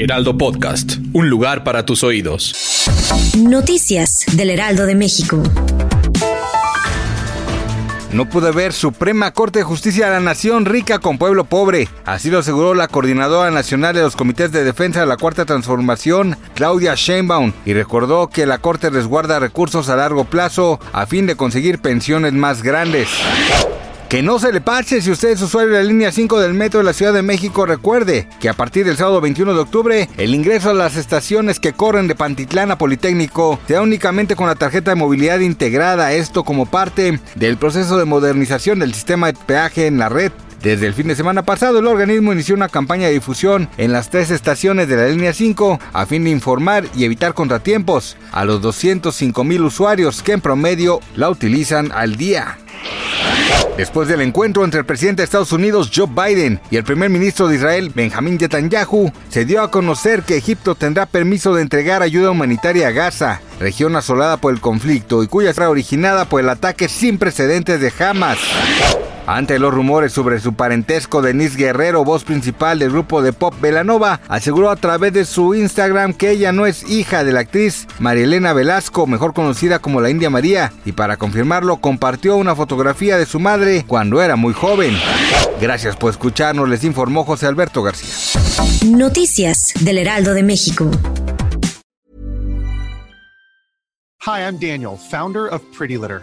Heraldo Podcast. Un lugar para tus oídos. Noticias del Heraldo de México. No puede haber Suprema Corte de Justicia de la Nación rica con pueblo pobre. Así lo aseguró la coordinadora nacional de los comités de defensa de la Cuarta Transformación, Claudia Sheinbaum, y recordó que la Corte resguarda recursos a largo plazo a fin de conseguir pensiones más grandes. Que no se le pase si usted es usuario de la línea 5 del metro de la Ciudad de México, recuerde que a partir del sábado 21 de octubre, el ingreso a las estaciones que corren de Pantitlán a Politécnico sea únicamente con la tarjeta de movilidad integrada, esto como parte del proceso de modernización del sistema de peaje en la red. Desde el fin de semana pasado, el organismo inició una campaña de difusión en las tres estaciones de la línea 5 a fin de informar y evitar contratiempos a los 205 mil usuarios que en promedio la utilizan al día. Después del encuentro entre el presidente de Estados Unidos Joe Biden y el primer ministro de Israel Benjamin Netanyahu, se dio a conocer que Egipto tendrá permiso de entregar ayuda humanitaria a Gaza, región asolada por el conflicto y cuya será originada por el ataque sin precedentes de Hamas. Ante los rumores sobre su parentesco, Denise Guerrero, voz principal del grupo de pop Belanova, aseguró a través de su Instagram que ella no es hija de la actriz Marielena Velasco, mejor conocida como la India María, y para confirmarlo compartió una fotografía de su madre cuando era muy joven. Gracias por escucharnos, les informó José Alberto García. Noticias del Heraldo de México. Hi, I'm Daniel, founder of Pretty Litter.